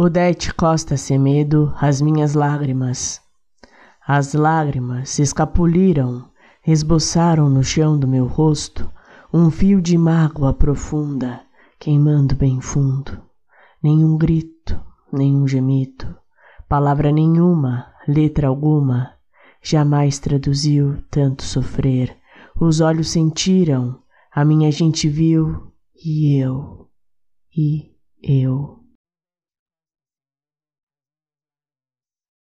Odete Costa Semedo, as minhas lágrimas. As lágrimas se escapuliram, esboçaram no chão do meu rosto um fio de mágoa profunda, queimando bem fundo. Nenhum grito, nenhum gemido, palavra nenhuma, letra alguma, jamais traduziu tanto sofrer. Os olhos sentiram, a minha gente viu, e eu, e eu.